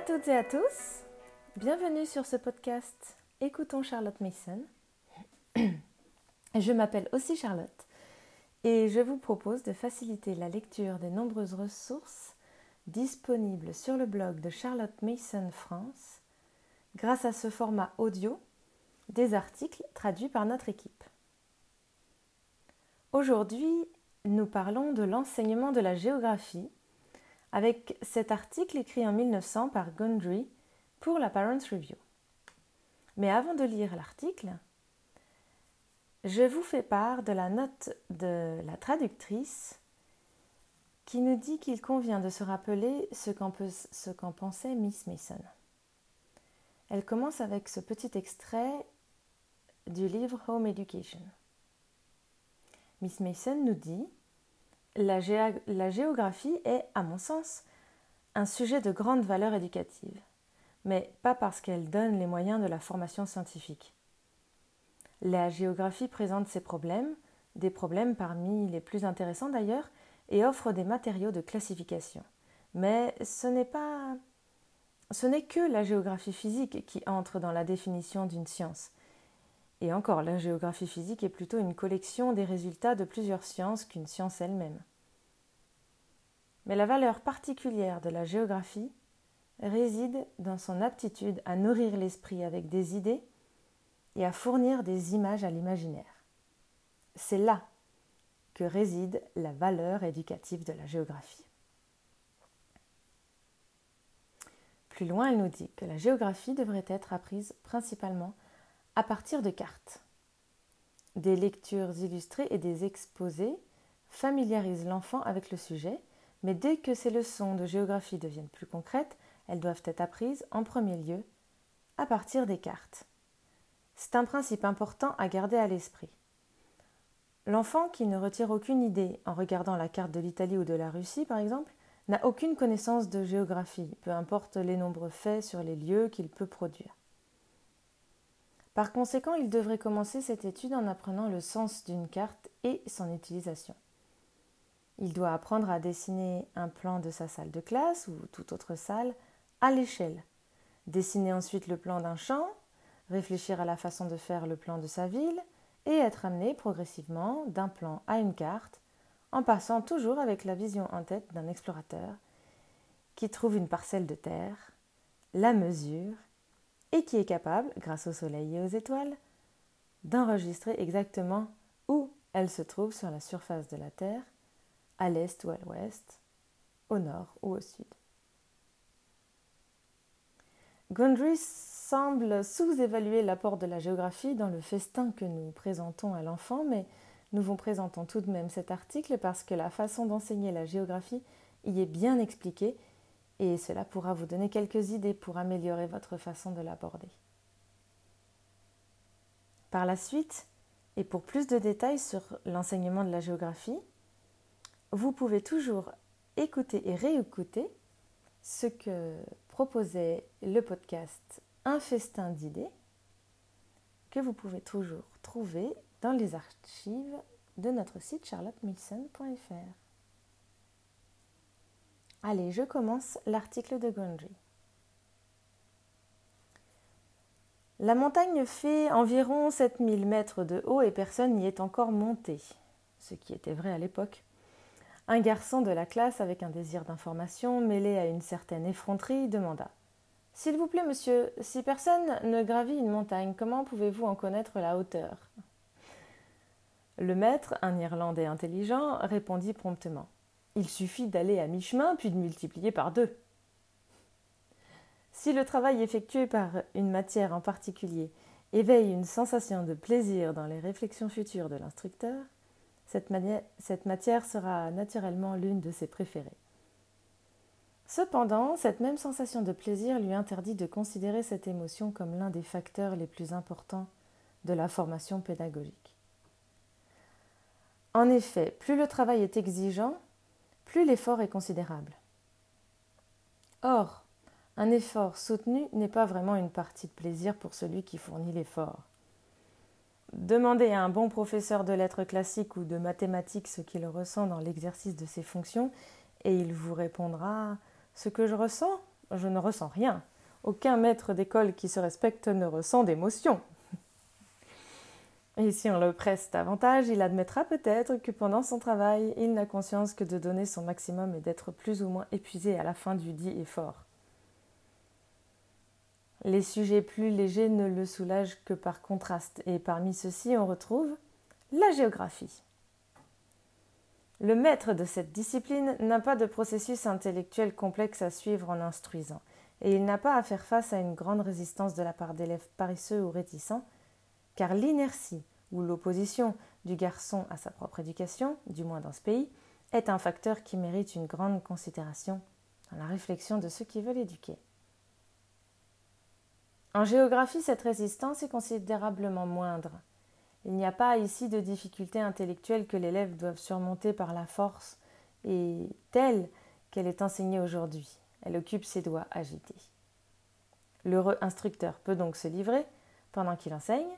à toutes et à tous. Bienvenue sur ce podcast Écoutons Charlotte Mason. Je m'appelle aussi Charlotte et je vous propose de faciliter la lecture des nombreuses ressources disponibles sur le blog de Charlotte Mason France grâce à ce format audio des articles traduits par notre équipe. Aujourd'hui, nous parlons de l'enseignement de la géographie avec cet article écrit en 1900 par Gundry pour la Parents Review. Mais avant de lire l'article, je vous fais part de la note de la traductrice qui nous dit qu'il convient de se rappeler ce qu'en pensait Miss Mason. Elle commence avec ce petit extrait du livre Home Education. Miss Mason nous dit la, géographie est, à mon sens, un sujet de grande valeur éducative, mais pas parce qu'elle donne les moyens de la formation scientifique. La géographie présente ses problèmes, des problèmes parmi les plus intéressants d'ailleurs, et offre des matériaux de classification. Mais ce n'est pas ce n'est que la géographie physique qui entre dans la définition d'une science. Et encore, la géographie physique est plutôt une collection des résultats de plusieurs sciences qu'une science elle-même. Mais la valeur particulière de la géographie réside dans son aptitude à nourrir l'esprit avec des idées et à fournir des images à l'imaginaire. C'est là que réside la valeur éducative de la géographie. Plus loin, elle nous dit que la géographie devrait être apprise principalement à partir de cartes. Des lectures illustrées et des exposés familiarisent l'enfant avec le sujet, mais dès que ces leçons de géographie deviennent plus concrètes, elles doivent être apprises en premier lieu à partir des cartes. C'est un principe important à garder à l'esprit. L'enfant qui ne retire aucune idée en regardant la carte de l'Italie ou de la Russie, par exemple, n'a aucune connaissance de géographie, peu importe les nombreux faits sur les lieux qu'il peut produire. Par conséquent, il devrait commencer cette étude en apprenant le sens d'une carte et son utilisation. Il doit apprendre à dessiner un plan de sa salle de classe ou toute autre salle à l'échelle, dessiner ensuite le plan d'un champ, réfléchir à la façon de faire le plan de sa ville et être amené progressivement d'un plan à une carte, en passant toujours avec la vision en tête d'un explorateur qui trouve une parcelle de terre, la mesure et qui est capable, grâce au soleil et aux étoiles, d'enregistrer exactement où elle se trouve sur la surface de la Terre, à l'est ou à l'ouest, au nord ou au sud. Gundry semble sous-évaluer l'apport de la géographie dans le festin que nous présentons à l'enfant, mais nous vous présentons tout de même cet article parce que la façon d'enseigner la géographie y est bien expliquée et cela pourra vous donner quelques idées pour améliorer votre façon de l'aborder. Par la suite, et pour plus de détails sur l'enseignement de la géographie, vous pouvez toujours écouter et réécouter ce que proposait le podcast Un festin d'idées, que vous pouvez toujours trouver dans les archives de notre site charlottemason.fr. Allez, je commence l'article de Gondry. La montagne fait environ 7000 mètres de haut et personne n'y est encore monté, ce qui était vrai à l'époque. Un garçon de la classe, avec un désir d'information mêlé à une certaine effronterie, demanda S'il vous plaît, monsieur, si personne ne gravit une montagne, comment pouvez-vous en connaître la hauteur? Le maître, un Irlandais intelligent, répondit promptement il suffit d'aller à mi-chemin puis de multiplier par deux. Si le travail effectué par une matière en particulier éveille une sensation de plaisir dans les réflexions futures de l'instructeur, cette, matière sera naturellement l'une de ses préférées. Cependant, cette même sensation de plaisir lui interdit de considérer cette émotion comme l'un des facteurs les plus importants de la formation pédagogique. En effet, plus le travail est exigeant, plus l'effort est considérable. Or, un effort soutenu n'est pas vraiment une partie de plaisir pour celui qui fournit l'effort. Demandez à un bon professeur de lettres classiques ou de mathématiques ce qu'il ressent dans l'exercice de ses fonctions, et il vous répondra Ce que je ressens je ne ressens rien. Aucun maître d'école qui se respecte ne ressent d'émotion. Et si on le presse davantage, il admettra peut-être que pendant son travail, il n'a conscience que de donner son maximum et d'être plus ou moins épuisé à la fin du dit effort. Les sujets plus légers ne le soulagent que par contraste, et parmi ceux-ci on retrouve la géographie. Le maître de cette discipline n'a pas de processus intellectuel complexe à suivre en instruisant, et il n'a pas à faire face à une grande résistance de la part d'élèves paresseux ou réticents, car l'inertie ou l'opposition du garçon à sa propre éducation, du moins dans ce pays, est un facteur qui mérite une grande considération dans la réflexion de ceux qui veulent éduquer. En géographie, cette résistance est considérablement moindre. Il n'y a pas ici de difficulté intellectuelle que l'élève doive surmonter par la force et telle qu'elle est enseignée aujourd'hui. Elle occupe ses doigts agités. L'heureux instructeur peut donc se livrer, pendant qu'il enseigne,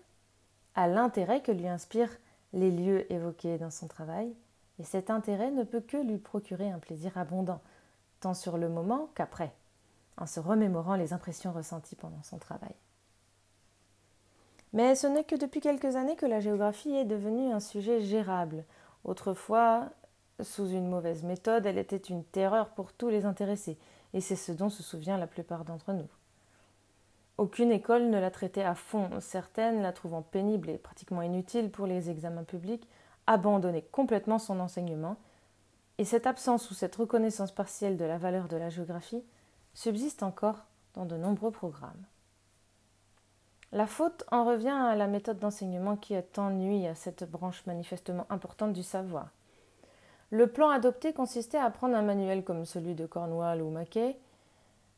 à l'intérêt que lui inspirent les lieux évoqués dans son travail, et cet intérêt ne peut que lui procurer un plaisir abondant, tant sur le moment qu'après, en se remémorant les impressions ressenties pendant son travail. Mais ce n'est que depuis quelques années que la géographie est devenue un sujet gérable. Autrefois, sous une mauvaise méthode, elle était une terreur pour tous les intéressés, et c'est ce dont se souvient la plupart d'entre nous. Aucune école ne la traitait à fond, certaines la trouvant pénible et pratiquement inutile pour les examens publics, abandonnaient complètement son enseignement, et cette absence ou cette reconnaissance partielle de la valeur de la géographie subsiste encore dans de nombreux programmes. La faute en revient à la méthode d'enseignement qui a tant nui à cette branche manifestement importante du savoir. Le plan adopté consistait à prendre un manuel comme celui de Cornwall ou Mackay,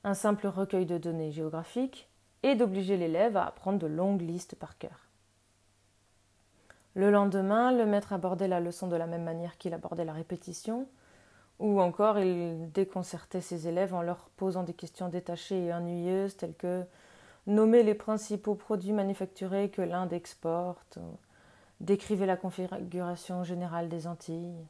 un simple recueil de données géographiques, et d'obliger l'élève à apprendre de longues listes par cœur. Le lendemain, le maître abordait la leçon de la même manière qu'il abordait la répétition, ou encore il déconcertait ses élèves en leur posant des questions détachées et ennuyeuses telles que nommer les principaux produits manufacturés que l'Inde exporte, décrivez la configuration générale des Antilles.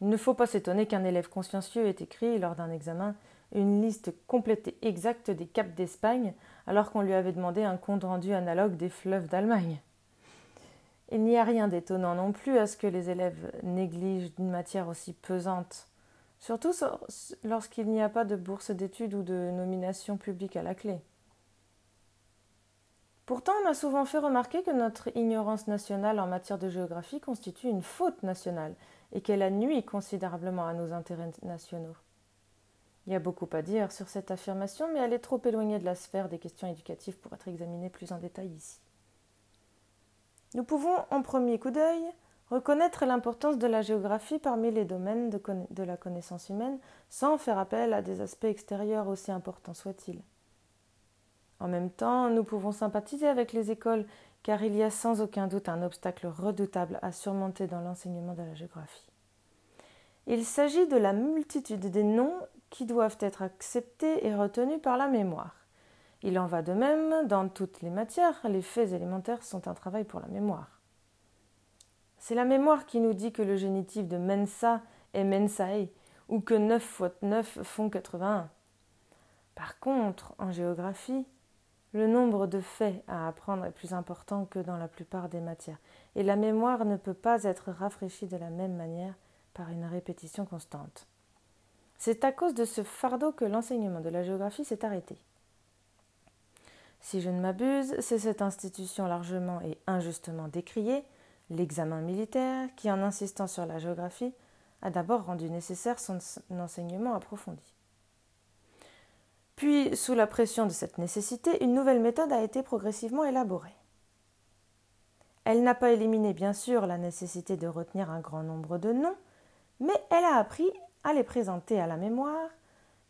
Il ne faut pas s'étonner qu'un élève consciencieux ait écrit, lors d'un examen, une liste complète et exacte des caps d'Espagne, alors qu'on lui avait demandé un compte rendu analogue des fleuves d'Allemagne. Il n'y a rien d'étonnant non plus à ce que les élèves négligent une matière aussi pesante, surtout lorsqu'il n'y a pas de bourse d'études ou de nomination publique à la clé. Pourtant, on a souvent fait remarquer que notre ignorance nationale en matière de géographie constitue une faute nationale et qu'elle a nui considérablement à nos intérêts nationaux. Il y a beaucoup à dire sur cette affirmation, mais elle est trop éloignée de la sphère des questions éducatives pour être examinée plus en détail ici. Nous pouvons, en premier coup d'œil, reconnaître l'importance de la géographie parmi les domaines de, la connaissance humaine sans faire appel à des aspects extérieurs aussi importants soient-ils. En même temps, nous pouvons sympathiser avec les écoles car il y a sans aucun doute un obstacle redoutable à surmonter dans l'enseignement de la géographie. Il s'agit de la multitude des noms qui doivent être acceptés et retenus par la mémoire. Il en va de même dans toutes les matières, les faits élémentaires sont un travail pour la mémoire. C'est la mémoire qui nous dit que le génitif de mensa est mensae, ou que 9 fois 9 font 81. Par contre, en géographie, le nombre de faits à apprendre est plus important que dans la plupart des matières, et la mémoire ne peut pas être rafraîchie de la même manière par une répétition constante. C'est à cause de ce fardeau que l'enseignement de la géographie s'est arrêté. Si je ne m'abuse, c'est cette institution largement et injustement décriée, l'examen militaire, qui, en insistant sur la géographie, a d'abord rendu nécessaire son enseignement approfondi. Puis, sous la pression de cette nécessité, une nouvelle méthode a été progressivement élaborée. Elle n'a pas éliminé, bien sûr, la nécessité de retenir un grand nombre de noms, mais elle a appris à les présenter à la mémoire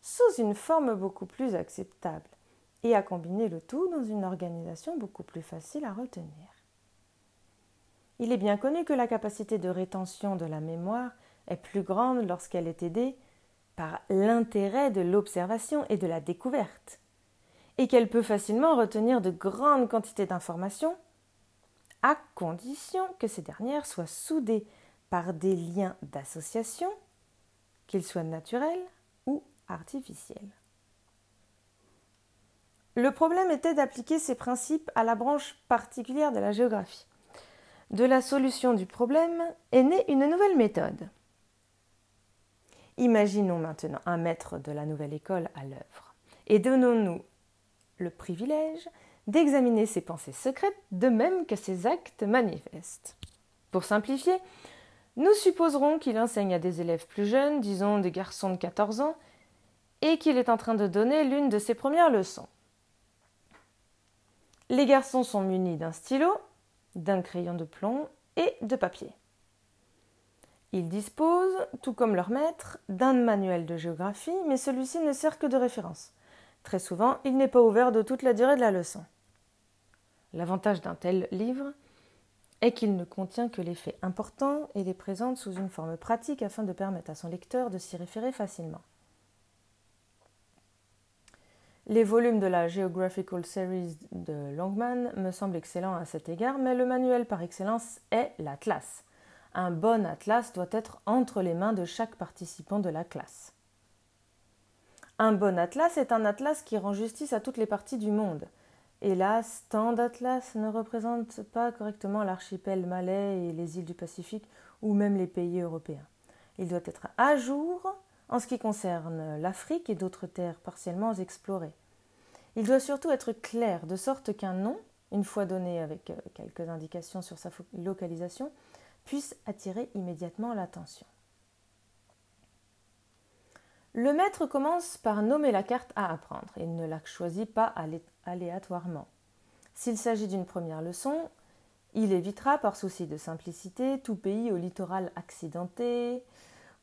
sous une forme beaucoup plus acceptable et à combiner le tout dans une organisation beaucoup plus facile à retenir. Il est bien connu que la capacité de rétention de la mémoire est plus grande lorsqu'elle est aidée par l'intérêt de l'observation et de la découverte, et qu'elle peut facilement retenir de grandes quantités d'informations, à condition que ces dernières soient soudées par des liens d'association qu'ils soient naturels ou artificiels. Le problème était d'appliquer ces principes à la branche particulière de la géographie. De la solution du problème est née une nouvelle méthode. Imaginons maintenant un maître de la nouvelle école à l'œuvre et donnons-nous le privilège d'examiner ses pensées secrètes de même que ses actes manifestes. Pour simplifier, nous supposerons qu'il enseigne à des élèves plus jeunes, disons des garçons de 14 ans, et qu'il est en train de donner l'une de ses premières leçons. Les garçons sont munis d'un stylo, d'un crayon de plomb et de papier. Ils disposent, tout comme leur maître, d'un manuel de géographie, mais celui-ci ne sert que de référence. Très souvent, il n'est pas ouvert de toute la durée de la leçon. L'avantage d'un tel livre est qu'il ne contient que les faits importants et les présente sous une forme pratique afin de permettre à son lecteur de s'y référer facilement. Les volumes de la Geographical Series de Longman me semblent excellents à cet égard, mais le manuel par excellence est l'atlas. Un bon atlas doit être entre les mains de chaque participant de la classe. Un bon atlas est un atlas qui rend justice à toutes les parties du monde. Hélas, tant d'atlas ne représentent pas correctement l'archipel malais et les îles du Pacifique ou même les pays européens. Il doit être à jour en ce qui concerne l'Afrique et d'autres terres partiellement explorées. Il doit surtout être clair, de sorte qu'un nom, une fois donné avec euh, quelques indications sur sa localisation, puisse attirer immédiatement l'attention. Le maître commence par nommer la carte à apprendre. Il ne la choisit pas aléatoirement. S'il s'agit d'une première leçon, il évitera, par souci de simplicité, tout pays au littoral accidenté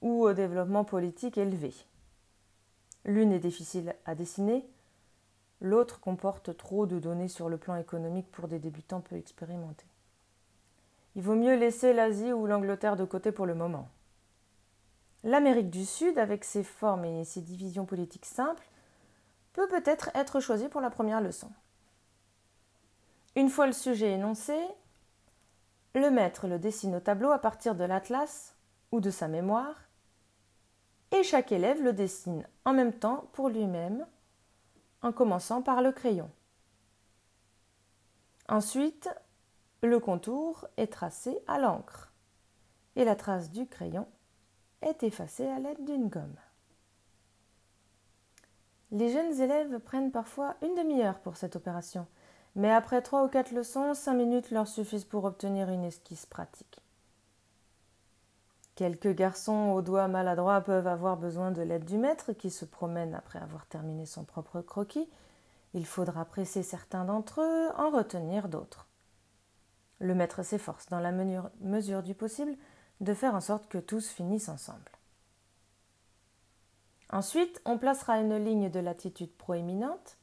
ou au développement politique élevé. L'une est difficile à dessiner, l'autre comporte trop de données sur le plan économique pour des débutants peu expérimentés. Il vaut mieux laisser l'Asie ou l'Angleterre de côté pour le moment. L'Amérique du Sud, avec ses formes et ses divisions politiques simples, peut peut-être être choisie pour la première leçon. Une fois le sujet énoncé, le maître le dessine au tableau à partir de l'atlas ou de sa mémoire, et chaque élève le dessine en même temps pour lui-même, en commençant par le crayon. Ensuite, le contour est tracé à l'encre, et la trace du crayon est effacée à l'aide d'une gomme. Les jeunes élèves prennent parfois une demi-heure pour cette opération, mais après trois ou quatre leçons, cinq minutes leur suffisent pour obtenir une esquisse pratique. Quelques garçons aux doigts maladroits peuvent avoir besoin de l'aide du maître qui se promène après avoir terminé son propre croquis. Il faudra presser certains d'entre eux, en retenir d'autres. Le maître s'efforce, dans la mesure du possible, de faire en sorte que tous finissent ensemble. Ensuite, on placera une ligne de latitude proéminente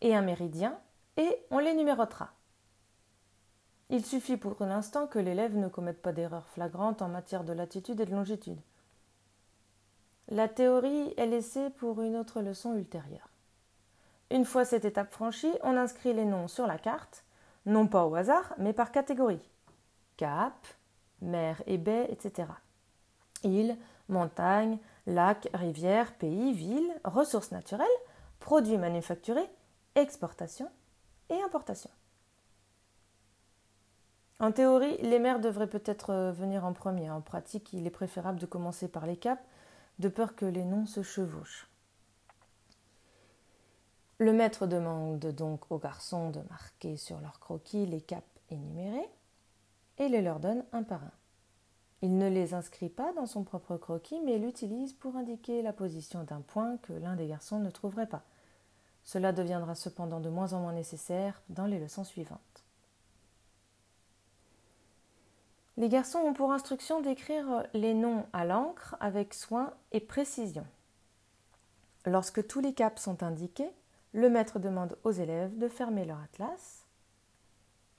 et un méridien et on les numérotera. Il suffit pour l'instant que l'élève ne commette pas d'erreur flagrante en matière de latitude et de longitude. La théorie est laissée pour une autre leçon ultérieure. Une fois cette étape franchie, on inscrit les noms sur la carte, non pas au hasard, mais par catégorie. Cap, mer et baies, etc. Îles, montagnes, lacs, rivières, pays, villes, ressources naturelles, produits manufacturés, exportation et importation. En théorie, les mers devraient peut-être euh, venir en premier. En pratique, il est préférable de commencer par les caps, de peur que les noms se chevauchent. Le maître demande donc aux garçons de marquer sur leur croquis les caps énumérés et les leur donne un par un. Il ne les inscrit pas dans son propre croquis, mais l'utilise pour indiquer la position d'un point que l'un des garçons ne trouverait pas. Cela deviendra cependant de moins en moins nécessaire dans les leçons suivantes. Les garçons ont pour instruction d'écrire les noms à l'encre avec soin et précision. Lorsque tous les caps sont indiqués, le maître demande aux élèves de fermer leur atlas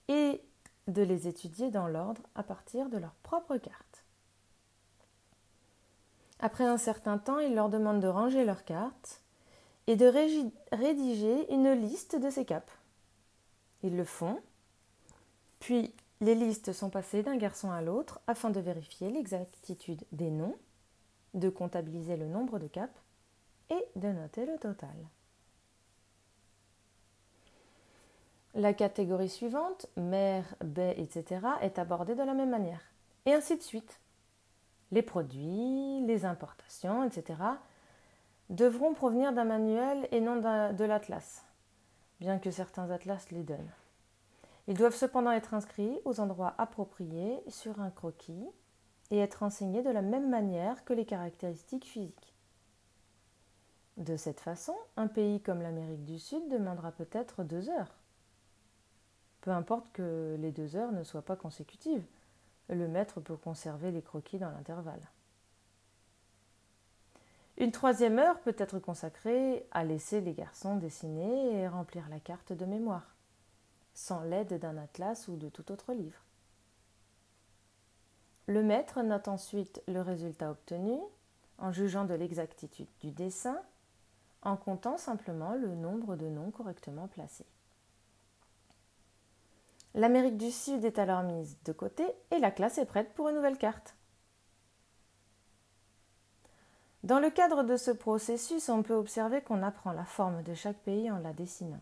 et de les étudier dans l'ordre à partir de leur propre carte. Après un certain temps, il leur demande de ranger leurs cartes et de rédiger une liste de ces caps. Ils le font, puis les listes sont passées d'un garçon à l'autre afin de vérifier l'exactitude des noms, de comptabiliser le nombre de caps et de noter le total. La catégorie suivante, mer, baie, etc., est abordée de la même manière. Et ainsi de suite. Les produits, les importations, etc., devront provenir d'un manuel et non de l'atlas, bien que certains atlas les donnent. Ils doivent cependant être inscrits aux endroits appropriés sur un croquis et être enseignés de la même manière que les caractéristiques physiques. De cette façon, un pays comme l'Amérique du Sud demandera peut-être deux heures. Peu importe que les deux heures ne soient pas consécutives, le maître peut conserver les croquis dans l'intervalle. Une troisième heure peut être consacrée à laisser les garçons dessiner et remplir la carte de mémoire, sans l'aide d'un atlas ou de tout autre livre. Le maître note ensuite le résultat obtenu en jugeant de l'exactitude du dessin, en comptant simplement le nombre de noms correctement placés. L'Amérique du Sud est alors mise de côté et la classe est prête pour une nouvelle carte. Dans le cadre de ce processus, on peut observer qu'on apprend la forme de chaque pays en la dessinant,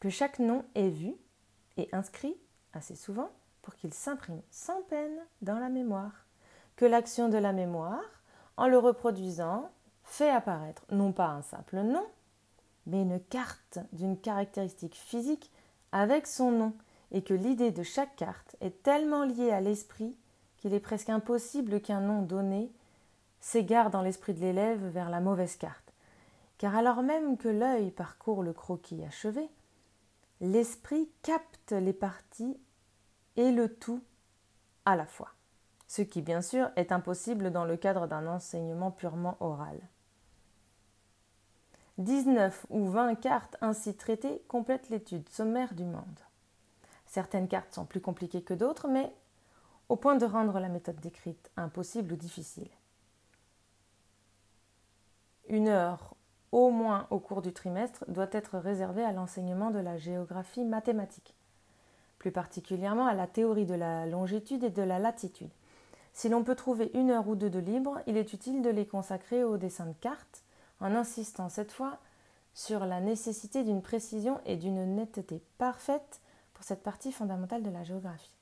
que chaque nom est vu et inscrit assez souvent pour qu'il s'imprime sans peine dans la mémoire, que l'action de la mémoire, en le reproduisant, fait apparaître non pas un simple nom, mais une carte d'une caractéristique physique avec son nom, et que l'idée de chaque carte est tellement liée à l'esprit qu'il est presque impossible qu'un nom donné s'égare dans l'esprit de l'élève vers la mauvaise carte. Car alors même que l'œil parcourt le croquis achevé, l'esprit capte les parties et le tout à la fois, ce qui bien sûr est impossible dans le cadre d'un enseignement purement oral. 19 ou 20 cartes ainsi traitées complètent l'étude sommaire du monde. Certaines cartes sont plus compliquées que d'autres, mais au point de rendre la méthode décrite impossible ou difficile une heure au moins au cours du trimestre doit être réservée à l'enseignement de la géographie mathématique, plus particulièrement à la théorie de la longitude et de la latitude. Si l'on peut trouver une heure ou deux de libre, il est utile de les consacrer au dessin de cartes, en insistant cette fois sur la nécessité d'une précision et d'une netteté parfaite pour cette partie fondamentale de la géographie.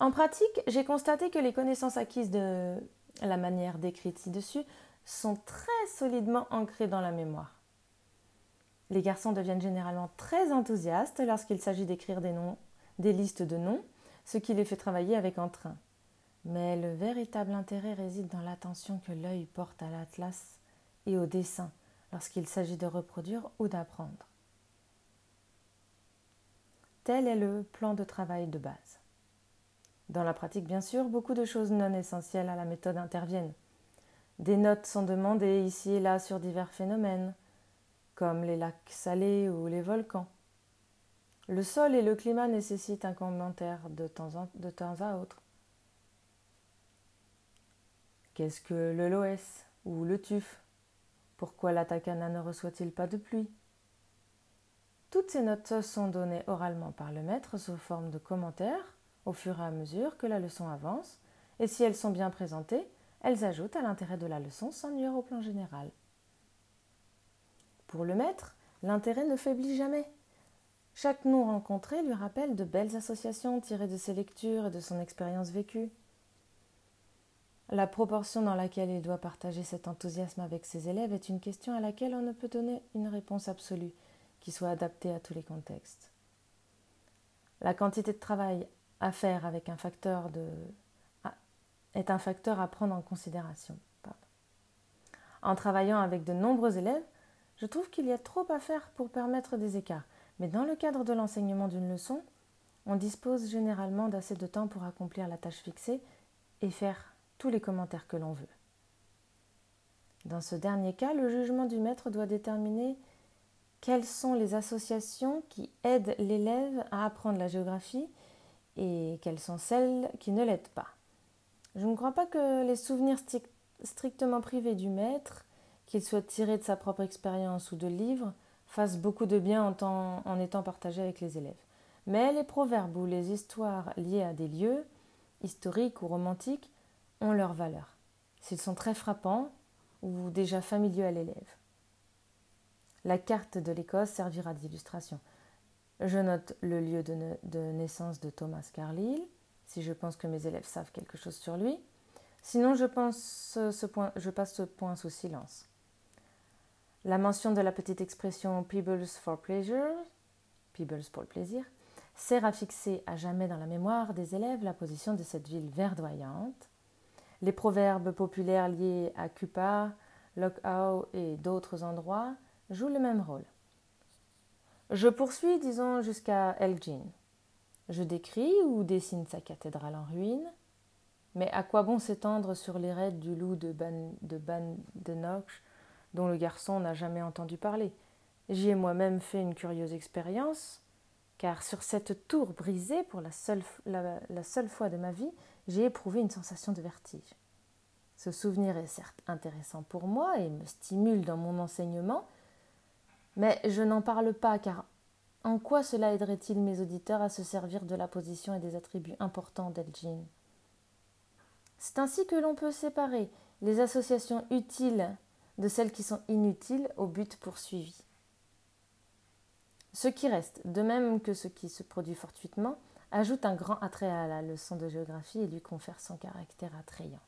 En pratique, j'ai constaté que les connaissances acquises de la manière décrite ci-dessus, sont très solidement ancrées dans la mémoire. Les garçons deviennent généralement très enthousiastes lorsqu'il s'agit d'écrire des noms, des listes de noms, ce qui les fait travailler avec entrain. Mais le véritable intérêt réside dans l'attention que l'œil porte à l'atlas et au dessin lorsqu'il s'agit de reproduire ou d'apprendre. Tel est le plan de travail de base. Dans la pratique, bien sûr, beaucoup de choses non essentielles à la méthode interviennent. Des notes sont demandées ici et là sur divers phénomènes, comme les lacs salés ou les volcans. Le sol et le climat nécessitent un commentaire de temps, de temps à autre. Qu'est-ce que le loès ou le tuf Pourquoi l'Atacana ne reçoit-il pas de pluie? Toutes ces notes sont données oralement par le maître sous forme de commentaires au fur et à mesure que la leçon avance, et si elles sont bien présentées, elles ajoutent à l'intérêt de la leçon sans nuire au plan général. Pour le maître, l'intérêt ne faiblit jamais. Chaque nom rencontré lui rappelle de belles associations tirées de ses lectures et de son expérience vécue. La proportion dans laquelle il doit partager cet enthousiasme avec ses élèves est une question à laquelle on ne peut donner une réponse absolue qui soit adaptée à tous les contextes. La quantité de travail à faire avec un facteur de est un facteur à prendre en considération. En travaillant avec de nombreux élèves, je trouve qu'il y a trop à faire pour permettre des écarts, mais dans le cadre de l'enseignement d'une leçon, on dispose généralement d'assez de temps pour accomplir la tâche fixée et faire tous les commentaires que l'on veut. Dans ce dernier cas, le jugement du maître doit déterminer quelles sont les associations qui aident l'élève à apprendre la géographie et quelles sont celles qui ne l'aident pas? Je ne crois pas que les souvenirs strictement privés du maître, qu'ils soient tirés de sa propre expérience ou de livres, fassent beaucoup de bien en, étant partagés avec les élèves. Mais les proverbes ou les histoires liées à des lieux, historiques ou romantiques, ont leur valeur, s'ils sont très frappants ou déjà familiers à l'élève. La carte de l'Écosse servira d'illustration. Je note le lieu de, naissance de Thomas Carlyle, si je pense que mes élèves savent quelque chose sur lui. Sinon, je, passe ce point sous silence. La mention de la petite expression Peebles for pleasure, Peebles pour le plaisir, sert à fixer à jamais dans la mémoire des élèves la position de cette ville verdoyante. Les proverbes populaires liés à Cupar, Lockhow et d'autres endroits jouent le même rôle. Je poursuis, disons, jusqu'à Elgin. Je décris ou dessine sa cathédrale en ruine, mais à quoi bon s'étendre sur les raids du loup de Ban de, Ban de dont le garçon n'a jamais entendu parler? J'y ai moi-même fait une curieuse expérience car sur cette tour brisée, pour la seule, la, seule fois de ma vie, j'ai éprouvé une sensation de vertige. Ce souvenir est certes intéressant pour moi et me stimule dans mon enseignement, mais je n'en parle pas car en quoi cela aiderait-il mes auditeurs à se servir de la position et des attributs importants d'Elgin? C'est ainsi que l'on peut séparer les associations utiles de celles qui sont inutiles au but poursuivi. Ce qui reste, de même que ce qui se produit fortuitement, ajoute un grand attrait à la leçon de géographie et lui confère son caractère attrayant.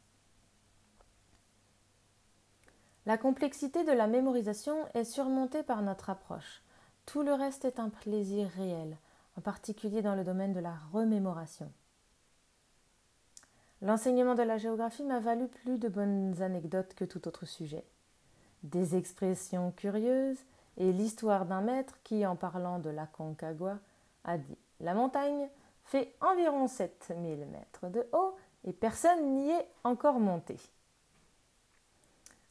La complexité de la mémorisation est surmontée par notre approche. Tout le reste est un plaisir réel, en particulier dans le domaine de la remémoration. L'enseignement de la géographie m'a valu plus de bonnes anecdotes que tout autre sujet. Des expressions curieuses, et l'histoire d'un maître qui, en parlant de la Concagua, a dit La montagne fait environ 7000 mètres de haut et personne n'y est encore monté.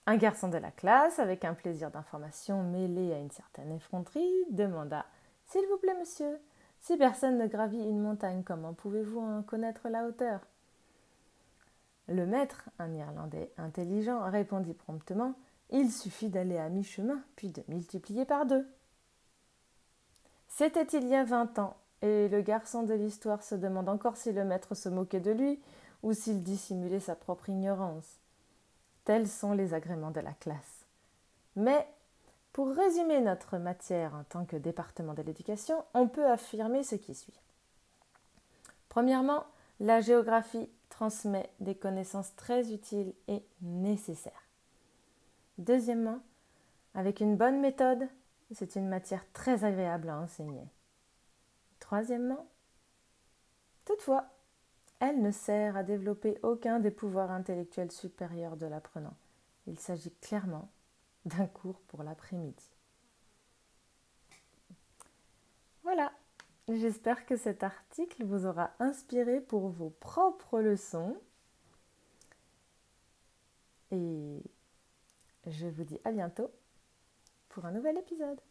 Un garçon de la classe, avec un plaisir d'information mêlé à une certaine effronterie, demanda S'il vous plaît, monsieur, si personne ne gravit une montagne, comment pouvez-vous en connaître la hauteur? Le maître, un Irlandais intelligent, répondit promptement il suffit d'aller à mi-chemin, puis de multiplier par deux. C'était il y a vingt ans, et le garçon de l'histoire se demande encore si le maître se moquait de lui ou s'il dissimulait sa propre ignorance. Tels sont les agréments de la classe. Mais, pour résumer notre matière en tant que département de l'éducation, on peut affirmer ce qui suit. Premièrement, la géographie transmet des connaissances très utiles et nécessaires. Deuxièmement, avec une bonne méthode, c'est une matière très agréable à enseigner. Troisièmement, toutefois, elle ne sert à développer aucun des pouvoirs intellectuels supérieurs de l'apprenant. Il s'agit clairement d'un cours pour l'après-midi. Voilà, j'espère que cet article vous aura inspiré pour vos propres leçons. Et je vous dis à bientôt pour un nouvel épisode.